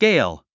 Scale.